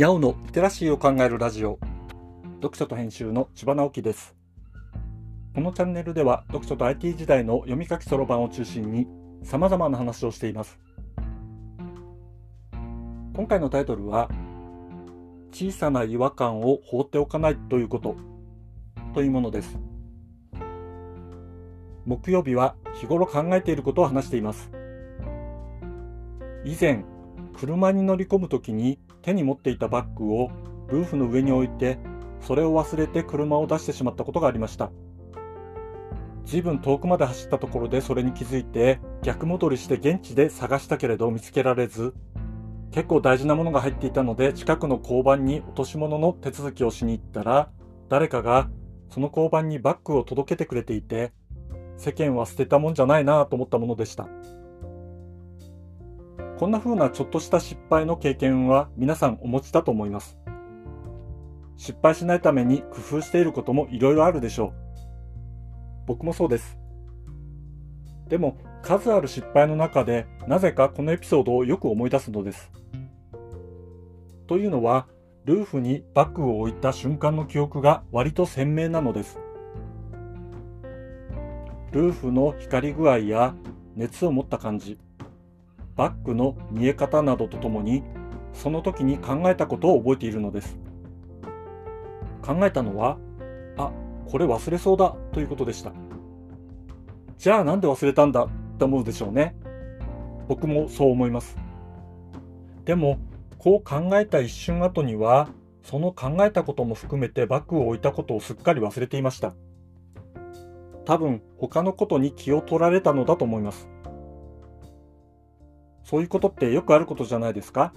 にゃおのリテラシーを考えるラジオ。読書と編集の千葉直樹です。このチャンネルでは読書と IT 時代の読み書きそろばんを中心に様々な話をしています。今回のタイトルは小さな違和感を放っておかないということ。というものです。木曜日は日頃考えていることを話しています。以前車に乗り込む時に手に持っていたバッグをルーフの上に置いてそれを忘れて車を出してしまったことがありました。随分遠くまで走ったところでそれに気づいて逆戻りして現地で探したけれど見つけられず結構大事なものが入っていたので近くの交番に落とし物の手続きをしに行ったら誰かがその交番にバッグを届けてくれていて世間は捨てたもんじゃないなと思ったものでした。こんな風なちょっとした失敗の経験は皆さんお持ちだと思います。失敗しないために工夫していることもいろいろあるでしょう。僕もそうです。でも数ある失敗の中でなぜかこのエピソードをよく思い出すのです。というのはルーフにバッグを置いた瞬間の記憶が割と鮮明なのです。ルーフの光り具合や熱を持った感じ。バッグの見え方などとともにその時に考えたことを覚えているのです。考えたのはあこれ忘れそうだということでしたじゃあなんで忘れたんだって思うでしょうね。僕もそう思います。でもこう考えた一瞬後にはその考えたことも含めてバッグを置いたことをすっかり忘れていました。多分他のことに気を取られたのだと思います。そういうことってよくあることじゃないですか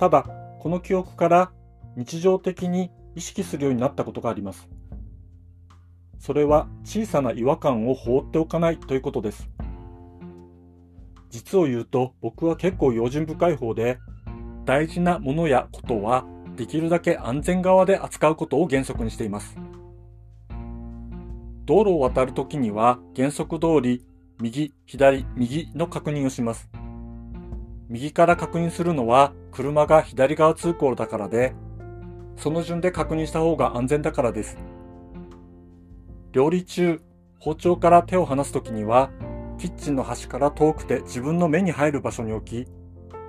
ただ、この記憶から日常的に意識するようになったことがあります。それは小さな違和感を放っておかないということです。実を言うと僕は結構用心深い方で大事なものやことはできるだけ安全側で扱うことを原則にしています。道路を渡るときには原則通り右、左、右の確認をします。右から確認するのは車が左側通行だからで、その順で確認した方が安全だからです。料理中、包丁から手を離すときには、キッチンの端から遠くて自分の目に入る場所に置き、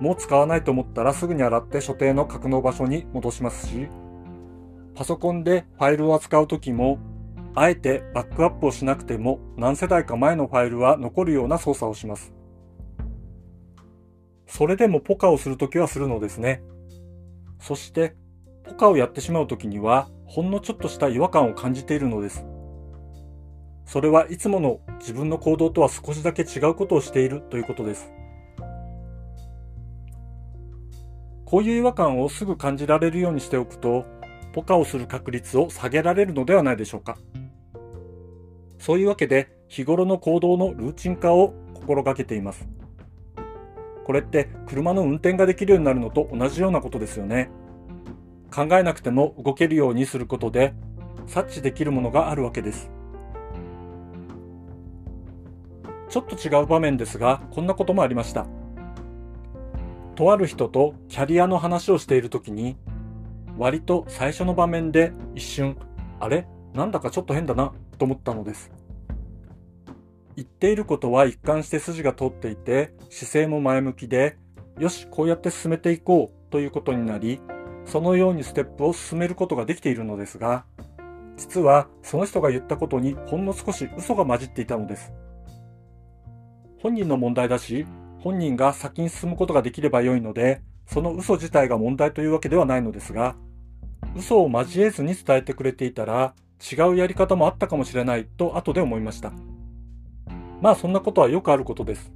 もう使わないと思ったらすぐに洗って所定の格納場所に戻しますし、パソコンでファイルを扱うときもあえてバックアップをしなくても何世代か前のファイルは残るような操作をします。それでもポカをするときはするのですね。そして、ポカをやってしまうときには、ほんのちょっとした違和感を感じているのです。それはいつもの自分の行動とは少しだけ違うことをしているということです。こういう違和感をすぐ感じられるようにしておくと、ポカをする確率を下げられるのではないでしょうか。そういうわけで日頃の行動のルーチン化を心がけています。これって車の運転ができるようになるのと同じようなことですよね。考えなくても動けるようにすることで察知できるものがあるわけです。ちょっと違う場面ですが、こんなこともありました。とある人とキャリアの話をしているときに、割と最初の場面で一瞬、あれ？なんだかちょっと変だなと思ったのです。言っていることは一貫して筋が通っていて、姿勢も前向きで、よし、こうやって進めていこうということになり、そのようにステップを進めることができているのですが、実はその人が言ったことにほんの少し嘘が混じっていたのです。本人の問題だし、本人が先に進むことができればよいので、その嘘自体が問題というわけではないのですが、嘘を交えずに伝えてくれていたら、違うやり方もあったかもしれないと後で思いました。まあそんなことはよくあることです。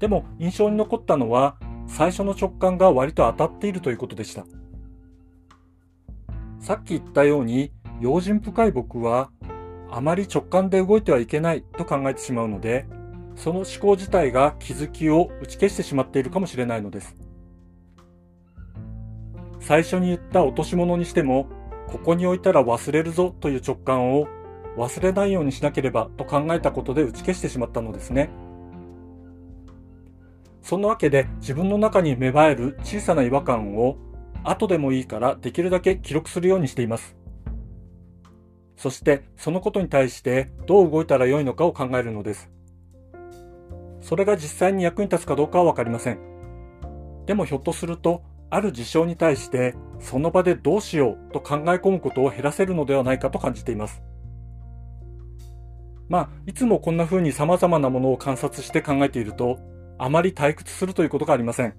でも印象に残ったのは、最初の直感が割と当たっているということでした。さっき言ったように、用心深い僕は、あまり直感で動いてはいけないと考えてしまうので、その思考自体が気づきを打ち消してしまっているかもしれないのです。最初に言った落とし物にしても、ここに置いたら忘れるぞという直感を忘れないようにしなければと考えたことで打ち消してしまったのですね。そんなわけで自分の中に芽生える小さな違和感を後でもいいからできるだけ記録するようにしています。そしてそのことに対してどう動いたらよいのかを考えるのです。それが実際に役に立つかどうかはわかりません。でもひょっとすると、ある事象に対してその場でどうしようと考え込むことを減らせるのではないかと感じています。まあ、いつもこんな風に様々なものを観察して考えていると、あまり退屈するということがありません。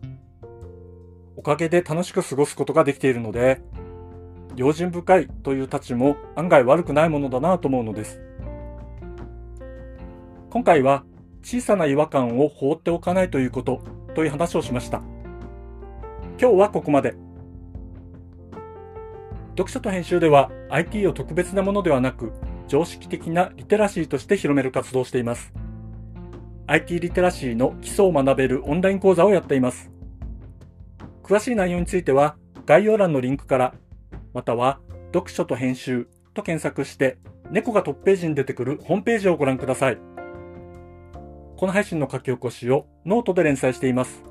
おかげで楽しく過ごすことができているので、用心深いというたちも案外悪くないものだなと思うのです。今回は小さな違和感を放っておかないということという話をしました。今日はここまで。読書と編集では IT を特別なものではなく常識的なリテラシーとして広める活動をしています。IT リテラシーの基礎を学べるオンライン講座をやっています。詳しい内容については概要欄のリンクから、または読書と編集と検索して猫がトップページに出てくるホームページをご覧ください。この配信の書き起こしをノートで連載しています。